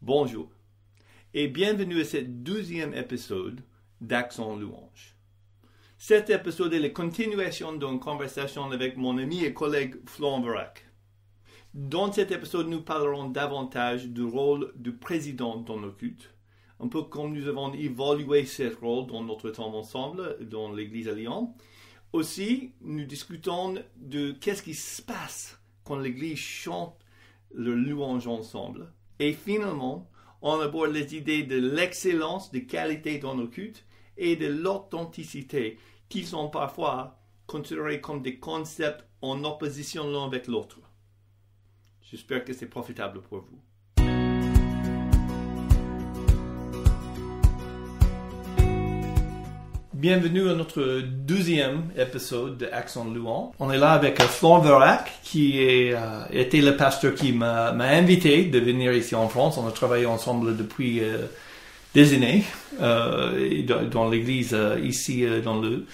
Bonjour et bienvenue à ce douzième épisode d'Accent Louange. Cet épisode est la continuation d'une conversation avec mon ami et collègue Florent Verac. Dans cet épisode, nous parlerons davantage du rôle du président dans nos cultes, un peu comme nous avons évalué ce rôle dans notre temps ensemble dans l'Église à Lyon. Aussi, nous discutons de qu'est-ce qui se passe quand l'Église chante le louange ensemble. Et finalement, on aborde les idées de l'excellence, de qualité dans nos cultes et de l'authenticité, qui sont parfois considérés comme des concepts en opposition l'un avec l'autre. J'espère que c'est profitable pour vous. Bienvenue à notre deuxième épisode de Accent Louange. On est là avec Florent Verac, qui est, euh, était le pasteur qui m'a invité de venir ici en France. On a travaillé ensemble depuis euh, des années euh, dans, dans l'église euh, ici euh, dans le,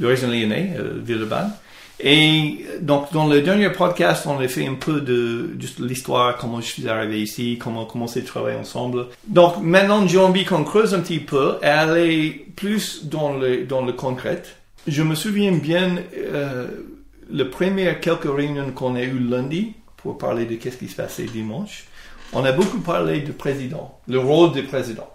le région lyonnais, euh, Villeurbanne. Et donc dans le dernier podcast, on a fait un peu de juste l'histoire, comment je suis arrivé ici, comment commencé à travailler ensemble. Donc maintenant, j'ai envie qu'on creuse un petit peu et aller plus dans le, dans le concret. Je me souviens bien, euh, les premières quelques réunions qu'on a eues lundi pour parler de qu'est-ce qui se passait dimanche, on a beaucoup parlé du président, le rôle du président.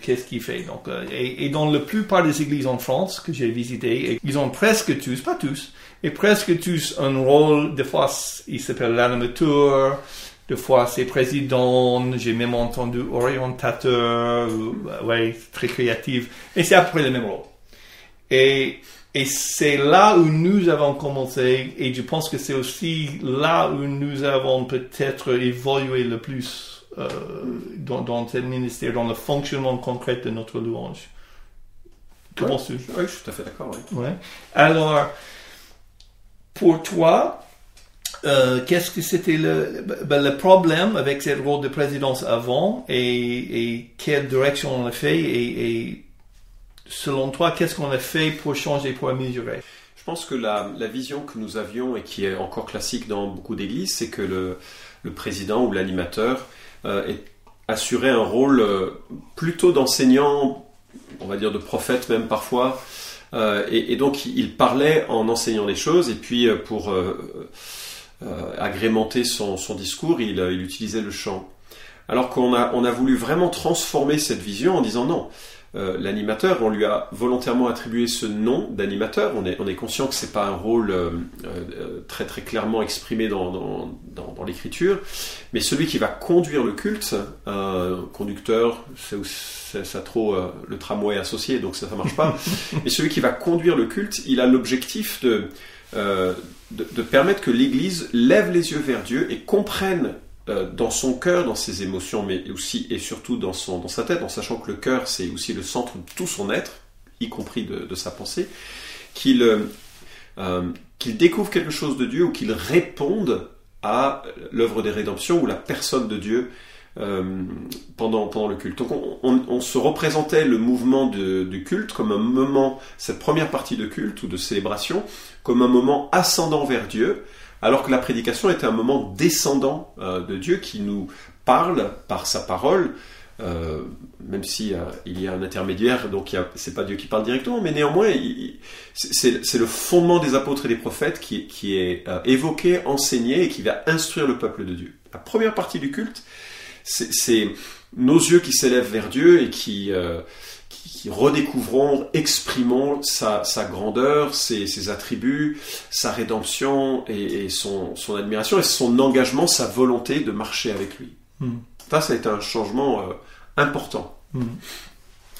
Qu'est-ce qu'il fait donc euh, et, et dans la plupart des églises en France que j'ai visitées, ils ont presque tous, pas tous, mais presque tous un rôle. Des fois, il s'appelle l'animateur, des fois c'est président. J'ai même entendu orientateur, euh, ouais, très créatif. Et c'est à peu près le même rôle. Et et c'est là où nous avons commencé, et je pense que c'est aussi là où nous avons peut-être évolué le plus euh, dans, dans ce ministère, dans le fonctionnement concret de notre louange. Comment tu Oui, je suis tout à fait d'accord. oui. Ouais. Alors, pour toi, euh, qu'est-ce que c'était le, ben, le problème avec ce rôle de présidence avant et, et quelle direction on a fait et, et selon toi, qu'est-ce qu'on a fait pour changer, pour améliorer? Je pense que la, la vision que nous avions et qui est encore classique dans beaucoup d'églises, c'est que le, le président ou l'animateur euh, est- assurait un rôle euh, plutôt d'enseignant, on va dire de prophète même parfois, Euh, et, et donc il parlait en enseignant les choses, et puis pour agrémenter son, discours, il, il utilisait le chant. Alors qu'on a, on a voulu vraiment transformer cette vision en disant non. Euh, l'animateur, on lui a volontairement attribué ce nom d'animateur. On est, on est conscient que c'est pas un rôle euh, euh, très très clairement exprimé dans, dans, dans, dans l'écriture, mais celui qui va conduire le culte, euh, conducteur, c'est ça trop euh, le tramway associé, donc ça ça marche pas. mais celui qui va conduire le culte, il a l'objectif de, de de permettre que l'Église lève les yeux vers Dieu et comprenne euh, dans son cœur, dans ses émotions, mais aussi et surtout dans, son, dans sa tête, en sachant que le cœur, c'est aussi le centre de tout son être, y compris de, de sa pensée, qu'il euh, euh, qu'il découvre quelque chose de Dieu ou qu'il réponde à l'œuvre des rédemptions ou la personne de Dieu pendant, pendant le culte. Donc on, se représentait le mouvement du culte comme un moment, cette première partie de culte ou de célébration, comme un moment ascendant vers Dieu, alors que la prédication était un moment descendant euh, de Dieu qui nous parle par sa parole, euh, même si euh, il y a un intermédiaire, donc c'est pas Dieu qui parle directement, mais néanmoins, c'est le fondement des apôtres et des prophètes qui, qui est euh, évoqué, enseigné et qui va instruire le peuple de Dieu. La première partie du culte, c'est nos yeux qui s'élèvent vers Dieu et qui, qui, redécouvrons, exprimons sa, sa grandeur, ses, ses attributs, sa rédemption et, et son, son admiration et son engagement, sa volonté de marcher avec lui. Hmm. Ça, ça a été un changement euh, important. Hmm.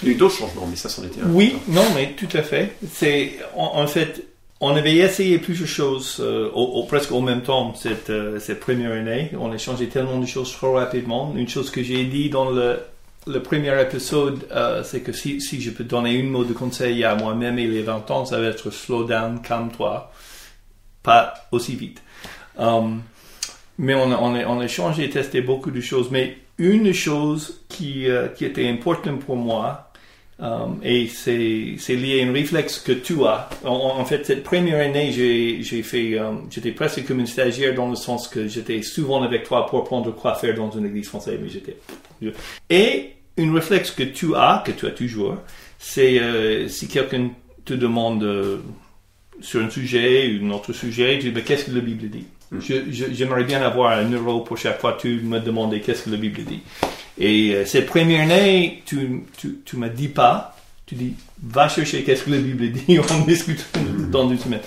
Il y a eu d'autres changements, mais ça, c'en était un. Oui, non, mais tout à fait. C'est en, en fait, on avait essayé plusieurs choses euh, au, au- presque au même temps cette, euh, cette première année. On a changé tellement de choses trop rapidement. Une chose que j'ai dit dans le, le premier épisode, euh, c'est que si, si je peux donner une mot de conseil à moi-même et les 20 ans, ça va être slow down, calme-toi, pas aussi vite. Um, mais on a, on, a, on a changé testé beaucoup de choses. Mais une chose qui, euh, qui était importante pour moi, um, et c'est lié à un réflexe que tu as. En, en fait, cette première année, j'ai fait, um, j'étais presque comme une stagiaire dans le sens que j'étais souvent avec toi pour apprendre quoi faire dans une église française, mais j'étais Et une réflexe que tu as, que tu as toujours, c'est euh, si quelqu'un te demande euh, sur un sujet ou un autre sujet, tu dis, ben, qu'est-ce que la Bible dit? Mm. J'aimerais bien avoir un euro pour chaque fois que tu me demandais qu'est-ce que la Bible dit. Et euh, cette première année, tu, tu, tu me dis pas, tu dis, va chercher qu'est-ce que la Bible dit, on discute dans une semaine.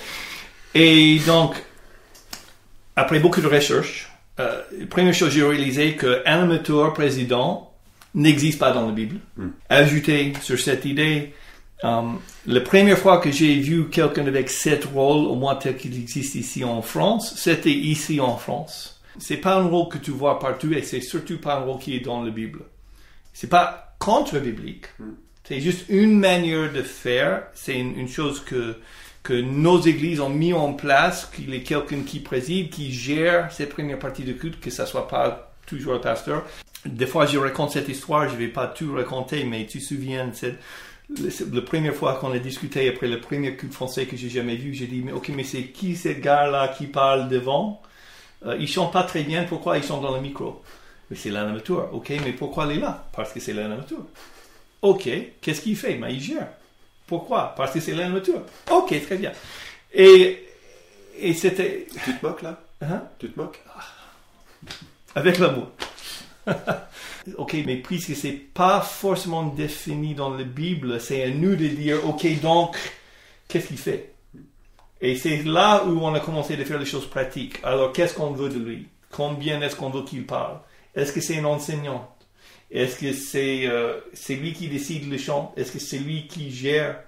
Et donc, après beaucoup de recherches, euh, première chose, j'ai réalisé qu'un amateur président n'existe pas dans la Bible. Mm. Ajouté sur cette idée, euh, la première fois que j'ai vu quelqu'un avec cet rôle, au moins tel qu'il existe ici en France, c'était ici en France. C'est pas un rôle que tu vois partout et c'est surtout pas un rôle qui est dans la Bible. C'est pas contre-biblique. C'est juste une manière de faire. C'est une, une chose que, que nos églises ont mis en place, qu'il y ait quelqu'un qui préside, qui gère ces premières parties de culte, que ça soit pas toujours le pasteur. Des fois, je raconte cette histoire, je vais pas tout raconter, mais tu te souviens, c'est la première fois qu'on a discuté après le premier culte français que j'ai jamais vu, j'ai dit, mais ok, mais c'est qui ce gars-là qui parle devant? Euh, il chante pas très bien, pourquoi il chante dans le micro? Mais c'est l'animateur. Ok, mais pourquoi il est là? Parce que c'est l'animateur. Ok, qu'est-ce qu'il fait? Mais il gère. Pourquoi? Parce que c'est l'animateur. Ok, très bien. Et, et c'était, Tu te moques là? Hein? Tu te moques? Avec l'amour. ok, mais puisque c'est pas forcément défini dans la Bible, c'est à nous de dire, ok, donc, qu'est-ce qu'il fait? Et c'est là où on a commencé à faire les choses pratiques. Alors, qu'est-ce qu'on veut de lui? Combien est-ce qu'on veut qu'il parle? Est-ce que c'est un enseignant? Est-ce que c'est euh, c'est lui qui décide le chant? Est-ce que c'est lui qui gère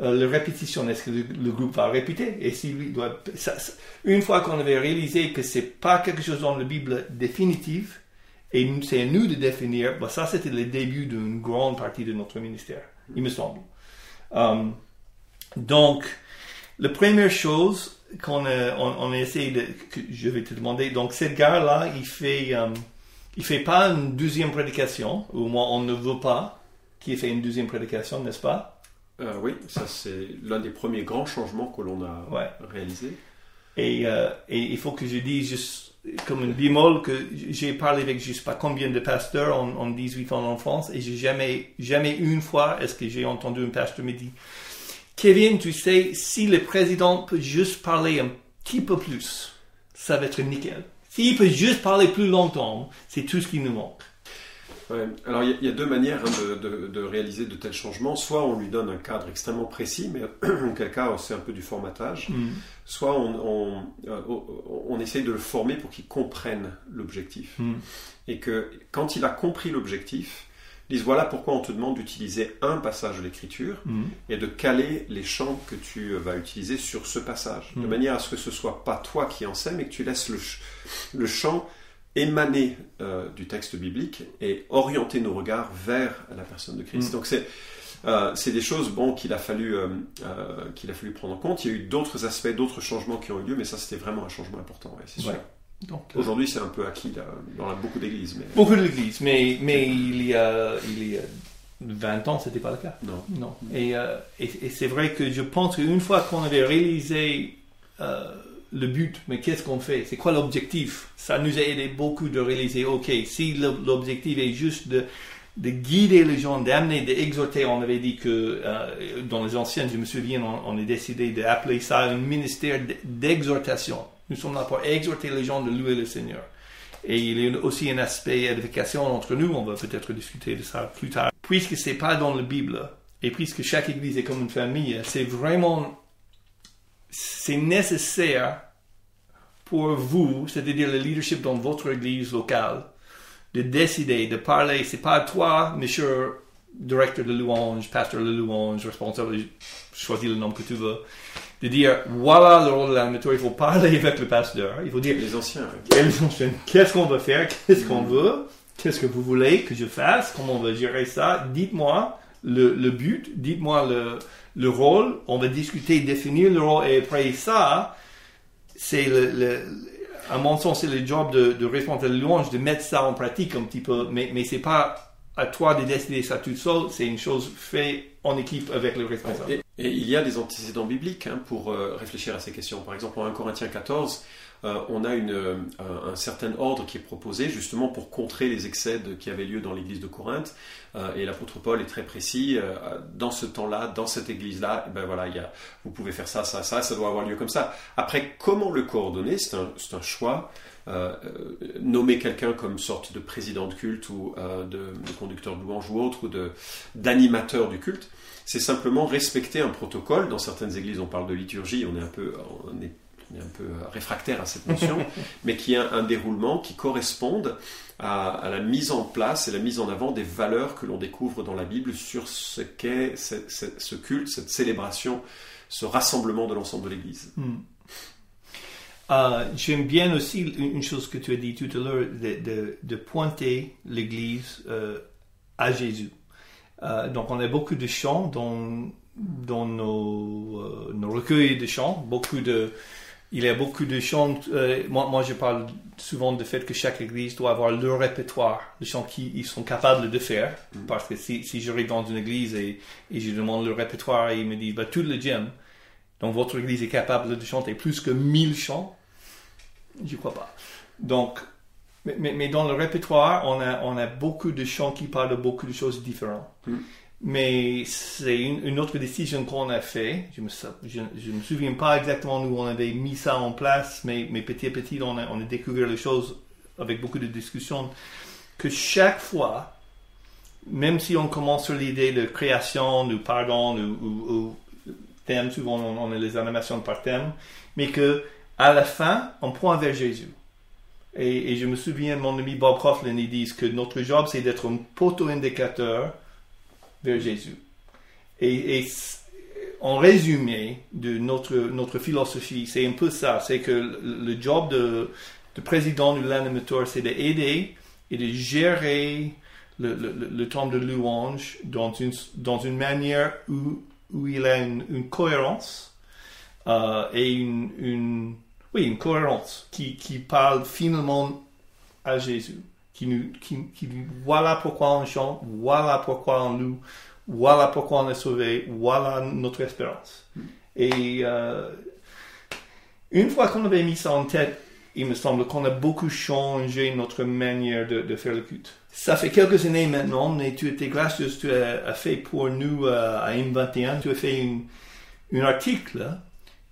euh, la répétition? Est-ce que le, groupe va répéter? Et si lui doit... ça- une fois qu'on avait réalisé que c'est pas quelque chose dans la Bible définitif, et c'est à nous de définir, bah, ça c'était le début d'une grande partie de notre ministère, il me semble. Euh, donc, la première chose qu'on a, on, on a essayé de, que je vais te demander, donc cet gars-là, il fait, euh, il fait pas une deuxième prédication, ou au moins on ne veut pas qu'il fait une deuxième prédication, n'est-ce pas? Euh, Oui, ça c'est l'un des premiers grands changements que l'on a Ouais. réalisé. Et, euh, et il faut que je dise juste comme un bémol que j'ai parlé avec je sais pas combien de pasteurs en, en 18 ans en France et j'ai jamais, jamais une fois est-ce que j'ai entendu un pasteur me dire Kevin, tu sais, si le président peut juste parler un petit peu plus, ça va être nickel. S'il peut juste parler plus longtemps, c'est tout ce qui nous manque. Ouais. Alors il y, a- il y a deux manières hein, de, de- de réaliser de tels changements. Soit on lui donne un cadre extrêmement précis, mais en quel cas c'est un peu du formatage. Soit on, on, euh, on- on essaye de le former pour qu'il comprenne l'objectif. Mm. Et que quand il a compris l'objectif, voilà pourquoi on te demande d'utiliser un passage de l'écriture Mm. et de caler les chants que tu vas utiliser sur ce passage. De Mm. manière à ce que ce soit pas toi qui enseigne, mais que tu laisses le, le chant émaner euh, du texte biblique et orienter nos regards vers la personne de Christ. Mm. Donc c'est euh, c'est des choses bon qu'il a fallu euh, euh, qu'il a fallu prendre en compte. Il y a eu d'autres aspects, d'autres changements qui ont eu lieu, mais ça c'était vraiment un changement important. ouais, c'est sûr. Ouais. Euh, Aujourd'hui c'est un peu acquis là, dans beaucoup d'églises, mais beaucoup de l'église, mais, mais il y a, il y a 20 ans, c'était pas le cas. non. Non. Et, euh, et, et c'est vrai que je pense qu'une fois qu'on avait réalisé euh, le but, mais qu'est-ce qu'on fait? C'est quoi l'objectif? Ça nous a aidé beaucoup de réaliser, ok, si l'objectif est juste de, de guider les gens, d'amener, d'exhorter, on avait dit que euh, dans les anciennes, je me souviens, on, on a décidé d'appeler ça un ministère d'exhortation. Nous sommes là pour exhorter les gens de louer le Seigneur. Et il y a aussi un aspect édification entre nous, on va peut-être discuter de ça plus tard. Puisque c'est pas dans la Bible, et puisque chaque église est comme une famille, c'est vraiment, c'est nécessaire pour vous, c'est-à-dire le leadership dans votre église locale, de décider, de parler. C'est pas à toi, monsieur directeur de louange, pasteur de louange, responsable, choisis le nom que tu veux, de dire, voilà le rôle de l'animateur, il faut parler avec le pasteur, il faut dire, Les anciens. sont- Qu'est-ce qu'on va faire? Qu'est-ce qu'on veut? Qu'est-ce que vous voulez que je fasse? Comment on va gérer ça? Dites-moi le, le but, dites-moi le, le rôle. On va discuter, définir le rôle. Et après ça, c'est le, le- à mon sens, c'est le job de, de responsable de louange de mettre ça en pratique un petit peu. Mais, mais c'est pas à toi de décider ça tout seul. C'est une chose faite en équipe avec le responsable. Et, il y a des antécédents bibliques hein, pour euh, réfléchir à ces questions. Par exemple, en 1 Corinthiens 14, on a une, un, certain ordre qui est proposé justement pour contrer les excès qui avaient lieu dans l'église de Corinthe. et l'apôtre Paul est très précis. dans ce temps-là, dans cette église-là, eh ben voilà, il y a, vous pouvez faire ça, ça, ça, ça doit avoir lieu comme ça. Après, comment le coordonner C'est un, un, choix. nommer quelqu'un comme sorte de président de culte ou de, de, conducteur de louange ou autre, ou d'animateur du culte, c'est simplement respecter un protocole. Dans certaines églises, on parle de liturgie, on est un peu, on est, un peu réfractaire à cette notion, mais qui a un, déroulement qui corresponde à, la mise en place et la mise en avant des valeurs que l'on découvre dans la Bible sur ce qu'est ce, culte, cette célébration, ce rassemblement de l'ensemble de l'Église. Hmm. Euh, j'aime bien aussi une chose que tu as dit tout à l'heure, de, pointer l'Église euh, à Jésus. Euh, donc on a beaucoup de chants dans, dans nos, nos, recueils de chants. Beaucoup de, il y a beaucoup de chants. Euh, moi, moi, je parle souvent du fait que chaque église doit avoir leur répertoire de chants qu'ils sont capables de faire. Mm. Parce que si, si j'arrive dans une église et, et, je demande le répertoire et ils me disent bah, tout le gym, donc votre église est capable de chanter plus que 1000 chants, je crois pas. Donc, mais, mais, dans le répertoire, on a, on a beaucoup de chants qui parlent de beaucoup de choses différentes. Hmm. Mais c'est une, autre décision qu'on a fait. Je me, me souviens pas exactement où on avait mis ça en place, mais, petit à petit, on a, on a découvert les choses avec beaucoup de discussions. Que chaque fois, même si on commence sur l'idée de création, de pardon, ou, ou, thème, souvent on, a les animations par thème, mais que à la fin, on prend vers Jésus. Et, je me souviens, mon ami Bob Coughlin, il dit que notre job, c'est d'être un poteau-indicateur vers Jésus. Et, en résumé de notre, notre philosophie, c'est un peu ça. C'est que le, job de, de, président de l'animateur, c'est d'aider et de gérer le, le, temps de louange dans une, dans une manière où, où il a une, cohérence euh, et une, une oui, une cohérence qui, qui parle finalement à Jésus, qui nous, qui, qui, voilà pourquoi on chante, voilà pourquoi on loue, voilà pourquoi on est sauvé, voilà notre espérance. Et euh, une fois qu'on avait mis ça en tête, il me semble qu'on a beaucoup changé notre manière de, de, faire le culte. Ça fait quelques années maintenant, mais tu étais gracieux, tu as, fait pour nous euh, à M21, tu as fait une, un article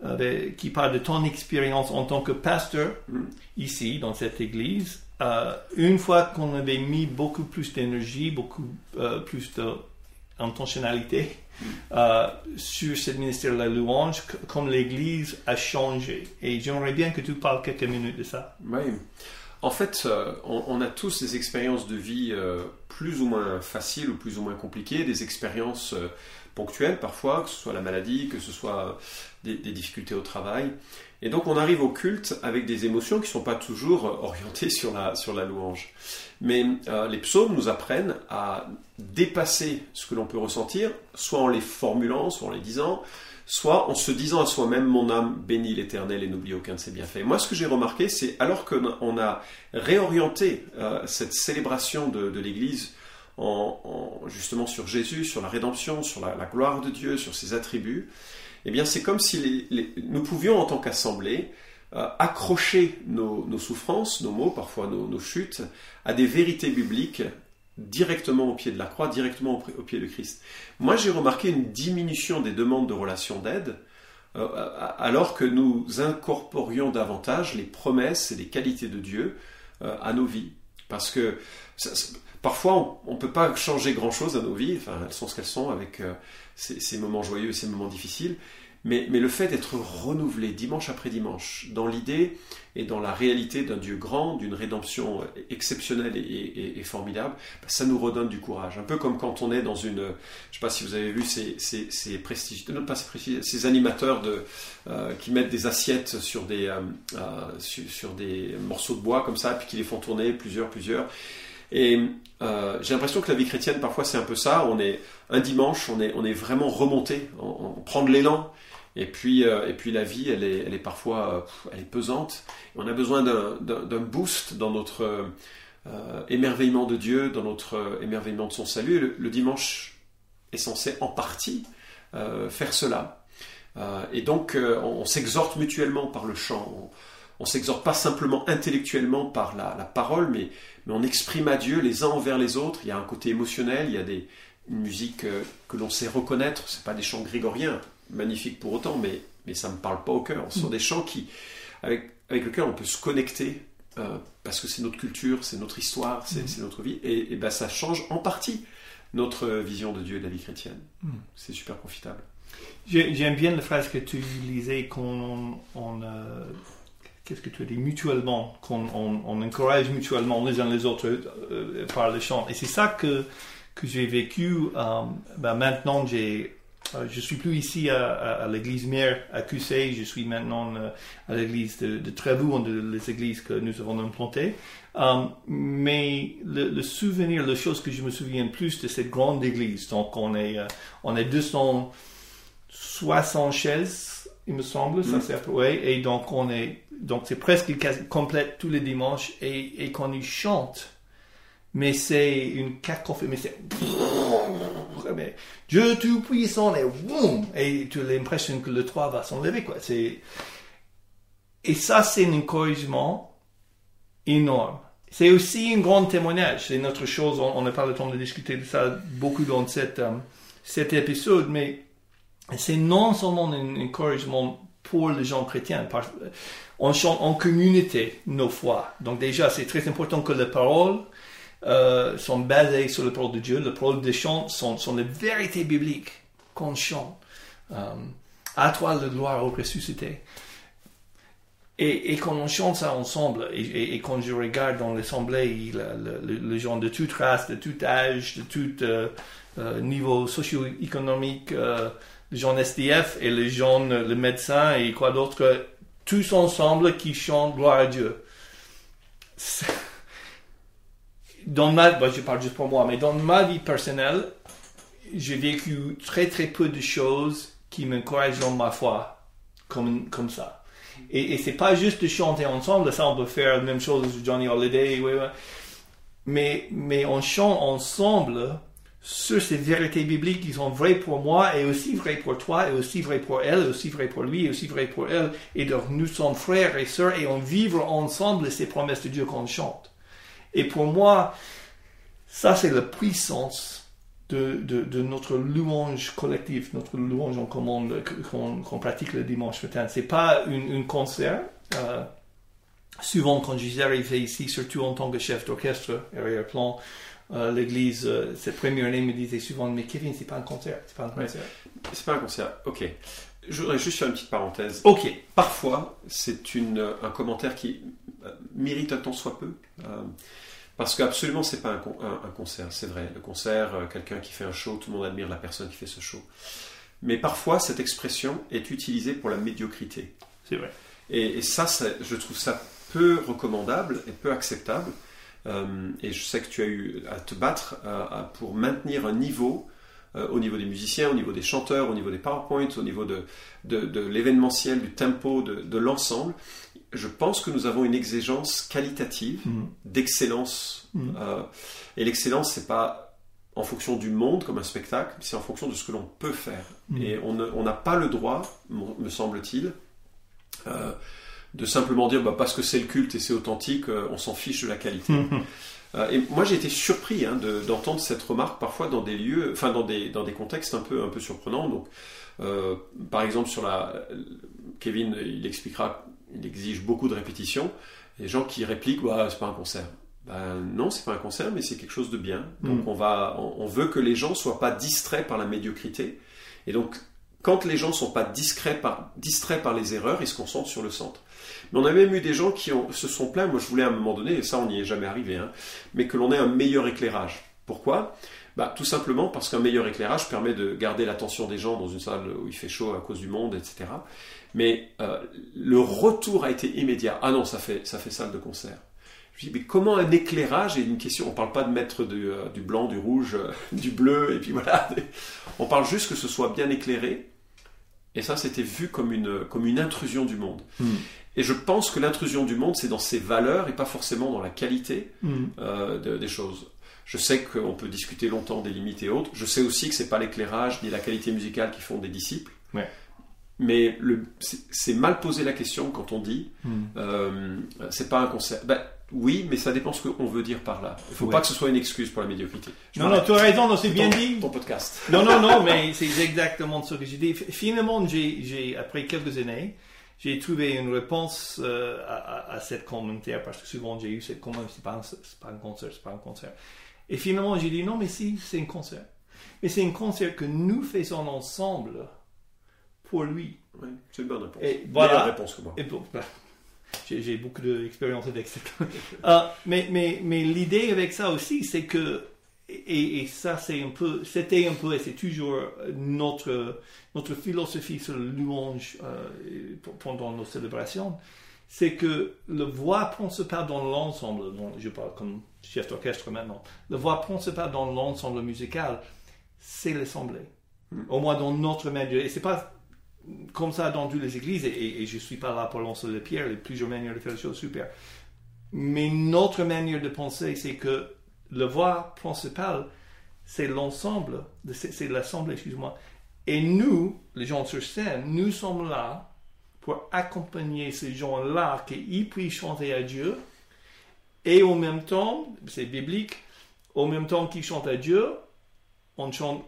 euh, qui parle de ton expérience en tant que pasteur mm. ici, dans cette église. Euh, une fois qu'on avait mis beaucoup plus d'énergie, beaucoup euh, plus d'intentionnalité mm. sur ce ministère de la louange, comme l'église a changé. Et j'aimerais bien que tu parles quelques minutes de ça. Oui. En fait, on, a tous des expériences de vie plus ou moins faciles ou plus ou moins compliquées, des expériences ponctuelles parfois, que ce soit la maladie, que ce soit des, difficultés au travail. Et donc on arrive au culte avec des émotions qui ne sont pas toujours orientées sur la, louange. Mais euh, les psaumes nous apprennent à dépasser ce que l'on peut ressentir, soit en les formulant, soit en les disant, soit en se disant à soi-même mon âme bénit l'Éternel et n'oublie aucun de ses bienfaits. Moi ce que j'ai remarqué, c'est alors qu'on a réorienté euh, cette célébration de, de l'Église en, justement sur Jésus, sur la rédemption, sur la, gloire de Dieu, sur ses attributs, eh bien c'est comme si nous pouvions en tant qu'assemblée euh, accrocher nos, souffrances, nos maux, parfois nos, chutes, à des vérités bibliques directement au pied de la croix, directement au, pied de Christ. Moi j'ai remarqué une diminution des demandes de relations d'aide, euh, alors que nous incorporions davantage les promesses et les qualités de Dieu euh, à nos vies. Parce que Parfois, on ne peut pas changer grand-chose à nos vies, enfin, elles sont ce qu'elles sont avec euh, ces, moments joyeux et ces moments difficiles, mais, le fait d'être renouvelé dimanche après dimanche dans l'idée et dans la réalité d'un Dieu grand, d'une rédemption exceptionnelle et, formidable, bah, ça nous redonne du courage. Un peu comme quand on est dans une... Je ne sais pas si vous avez vu ces, ces, ces animateurs de, euh, qui mettent des assiettes sur des, euh, sur, des morceaux de bois comme ça, puis qui les font tourner plusieurs, plusieurs. Et euh, j'ai l'impression que la vie chrétienne, parfois, c'est un peu ça. On est un dimanche, on est, on est vraiment remonté, on, prend de l'élan. Et puis, euh, et puis la vie, elle est, elle est parfois euh, elle est pesante. on a besoin d'un boost dans notre émerveillement de Dieu, dans notre émerveillement de son salut. Le, dimanche est censé en partie faire cela. et donc, on, s'exhorte mutuellement par le chant s'exhorte pas simplement intellectuellement par la, parole, mais, mais on exprime à Dieu les uns envers les autres. Il y a un côté émotionnel, il y a des, une musique euh, que l'on sait reconnaître. C'est pas des chants grégoriens, magnifiques pour autant, mais, mais ça me parle pas au cœur. Ce sont mm. des chants qui, avec, avec lesquels on peut se connecter euh, parce que c'est notre culture, c'est notre histoire, c'est mm. notre vie, et, ben, ça change en partie notre vision de Dieu et de la vie chrétienne. Mm. C'est super profitable. J'aime bien la phrase que tu lisais qu'on on, euh, qu'est-ce que tu as dit mutuellement, qu'on on, encourage mutuellement les uns les autres euh, par le chant. Et c'est ça que que j'ai vécu. Euh, ben maintenant, j'ai je suis plus ici à, l'église mère à QC, je suis maintenant à l'église de, de Trévoux, une des églises que nous avons implantées. mais le, souvenir, la chose que je me souviens plus de cette grande église, donc on est, on est 200, 60 chaises, il me semble, ça mm. c'est ouais, et donc on est, donc c'est presque complète tous les dimanches et, et quand il chante, mais c'est une cacophonie, mais c'est Dieu tout puissant et boum, et tu as l'impression que le toit va s'enlever quoi. Et ça c'est un encouragement énorme. C'est aussi un grand témoignage. C'est notre chose. On n'a pas le temps de discuter de ça beaucoup dans cette, euh, cet épisode, mais c'est non seulement un encouragement pour les gens chrétiens. On chante en communauté nos foi. Donc déjà, c'est très important que les paroles euh, sont basées sur la parole de Dieu. Les paroles de chant sont, sont les vérités bibliques qu'on chante. Euh, à toi la gloire au ressuscité. Et, quand on chante ça ensemble, et, quand je regarde dans l'assemblée les gens de toute race, de tout âge, de tout euh, niveau socio-économique, les gens SDF et les gens, le médecin et quoi d'autre, tous ensemble qui chantent gloire à Dieu. Dans ma, je parle juste pour moi, mais dans ma vie personnelle, j'ai vécu très très peu de choses qui m'encouragent dans ma foi, comme, comme ça. Et, et c'est pas juste de chanter ensemble, ça on peut faire la même chose, Johnny Holiday, Mais, mais on chante ensemble sur ces vérités bibliques qui sont vraies pour moi et aussi vraies pour toi et aussi vraies pour elle, et aussi vraies pour lui et aussi vraies pour elle. Et donc nous sommes frères et sœurs et on vivre ensemble ces promesses de Dieu qu'on chante. Et pour moi, ça c'est la puissance de, de, notre louange collective, notre louange en commande qu'on pratique le dimanche matin. C'est pas un concert. Euh, souvent quand je arrivé ici, surtout en tant que chef d'orchestre, arrière-plan, euh, l'église, euh, cette première année, me disait souvent, mais Kevin, c'est pas un concert. C'est pas un concert. C'est pas un concert, ok. Je voudrais juste faire une petite parenthèse. Ok. Parfois, c'est un commentaire qui euh, mérite un temps soit peu. parce qu'absolument, c'est pas un, concert, c'est vrai. Le concert, quelqu'un qui fait un show, tout le monde admire la personne qui fait ce show. Mais parfois, cette expression est utilisée pour la médiocrité. C'est vrai. Et, et ça, je trouve ça peu recommandable et peu acceptable. Euh, et je sais que tu as eu à te battre euh, pour maintenir un niveau euh, au niveau des musiciens, au niveau des chanteurs, au niveau des PowerPoints, au niveau de, de, l'événementiel, du tempo, de, l'ensemble. Je pense que nous avons une exigence qualitative mm. d'excellence. Mm. et l'excellence, c'est pas en fonction du monde comme un spectacle, c'est en fonction de ce que l'on peut faire. Mm. Et on n'a pas le droit, me semble-t-il, de simplement dire bah, parce que c'est le culte et c'est authentique, euh, on s'en fiche de la qualité. Euh, et moi j'ai été surpris hein, d'entendre cette remarque parfois dans des lieux, enfin dans des, dans des contextes un peu, un peu surprenants. Donc, euh, par exemple sur la, Kevin il expliquera, il exige beaucoup de répétitions. Les gens qui répliquent bah, c'est pas un concert. Ben, non, c'est pas un concert, mais c'est quelque chose de bien. Donc mm. on va, on, veut que les gens soient pas distraits par la médiocrité. Et donc quand les gens sont pas distraits par, distraits par les erreurs, ils se concentrent sur le centre. Mais on a même eu des gens qui se sont plaints, moi je voulais à un moment donné, et ça on n'y est jamais arrivé, hein, mais que l'on ait un meilleur éclairage. Pourquoi? Bah, Tout simplement parce qu'un meilleur éclairage permet de garder l'attention des gens dans une salle où il fait chaud à cause du monde, etc. Mais euh, le retour a été immédiat. Ah non, ça fait, ça fait salle de concert. Je dis, mais comment un éclairage est une question On ne parle pas de mettre du, euh, blanc, du rouge, euh, du bleu, et puis voilà. On parle juste que ce soit bien éclairé. Et ça, c'était vu comme une, comme une intrusion du monde. Hmm. Et je pense que l'intrusion du monde, c'est dans ses valeurs et pas forcément dans la qualité mm. euh, des choses. Je sais qu'on peut discuter longtemps des limites et autres. Je sais aussi que c'est pas l'éclairage ni la qualité musicale qui font des disciples. mais c'est mal poser la question quand on dit Hmm. euh, c'est pas un concert. Ben, oui, mais ça dépend ce qu'on veut dire par là. Il faut Ouais. pas que ce soit une excuse pour la médiocrité. Je Non, non, tu as raison, c'est bien Ton- dit. Ton podcast. Non, non, non, mais c'est exactement ce que j'ai dit. Finalement, j'ai, après quelques années, j'ai trouvé une réponse euh, à, à, à cette commentaire parce que souvent j'ai eu cette commentaire, c'est pas un, c'est pas un concert, c'est pas un concert. Et finalement, j'ai dit non, mais si, c'est un concert. Mais c'est un concert que nous faisons ensemble pour lui. Oui, c'est une bonne réponse. Et voilà. Meilleure réponse que moi. Et bon, bah, j'ai, beaucoup d'expérience avec ça. Euh, mais mais, mais l'idée avec ça aussi, c'est que, et, et ça c'est un peu, c'était un peu, et c'est toujours notre, notre philosophie sur le louange euh, pendant nos célébrations, c'est que le voix principale dans l'ensemble, bon, je parle comme chef d'orchestre maintenant, le voix principale dans l'ensemble musical, c'est l'assemblée. Au moins dans notre manière. Et c'est pas comme ça dans toutes les églises, et, je suis pas là pour lancer les pierres, il y a plusieurs manières de faire les choses super. Mais notre manière de penser, c'est que le voix principal, c'est l'ensemble, c'est l'assemblée, excuse-moi. Et nous, les gens sur scène, nous sommes là pour accompagner ces gens-là, qu'ils puissent chanter à Dieu, et en même temps, c'est biblique, en même temps qu'ils chantent à Dieu, on chante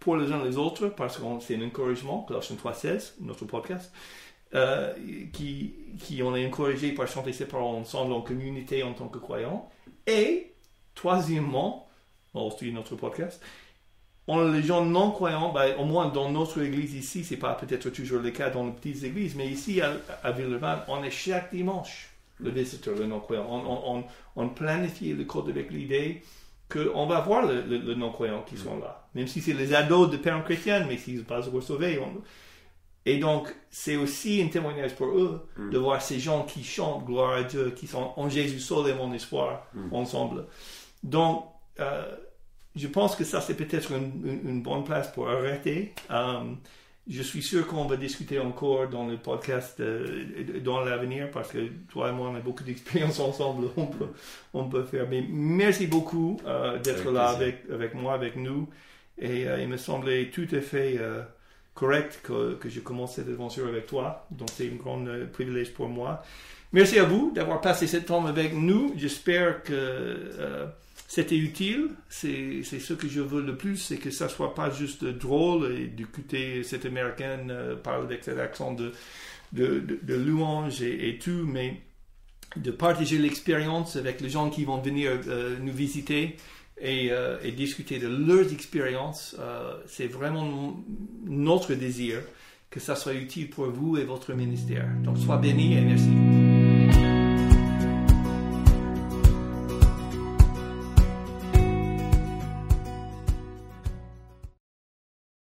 pour les uns les autres, parce que c'est un encouragement, Colossiens 3.16, notre podcast, euh, qui, qui on est encouragé par chanter ces paroles ensemble en communauté en tant que croyants. Et, troisièmement, aussi notre podcast, on, les gens non croyants, ben, au moins dans notre église ici, c'est pas peut-être toujours le cas dans les petites églises, mais ici à, à Villeurbanne, on est chaque dimanche le visiteur, le non croyant. On, on, on, on planifie le code avec l'idée qu'on va voir le, le, le non-croyant qui sont là. Même si c'est les ados de parents chrétiens, mais s'ils ne sont pas encore sauvés. on- Et donc, c'est aussi un témoignage pour eux Mm. de voir ces gens qui chantent gloire à Dieu, qui sont en Jésus seul et mon espoir Mm. ensemble. Donc, euh, je pense que ça, c'est peut-être une, une- une bonne place pour arrêter. Euh, je suis sûr qu'on va discuter encore dans le podcast euh, dans l'avenir parce que toi et moi, on a beaucoup d'expérience ensemble. On peut, on peut faire. Mais merci beaucoup euh, d'être là plaisir. avec, avec moi, avec nous. Et euh, il me semblait tout à fait euh, correct que, que je commence cette aventure avec toi. Donc, c'est un grand euh, privilège pour moi. Merci à vous d'avoir passé ce temps avec nous. J'espère que euh, c'était utile. C'est ce que je veux le plus, c'est que ça soit pas juste drôle et d'écouter cette américaine euh, parler avec cet accent de, de, louange et, tout, mais de partager l'expérience avec les gens qui vont venir euh, nous visiter et, euh, et discuter de leurs expériences. Euh, c'est vraiment notre désir que ça soit utile pour vous et votre ministère. Donc, sois béni et merci.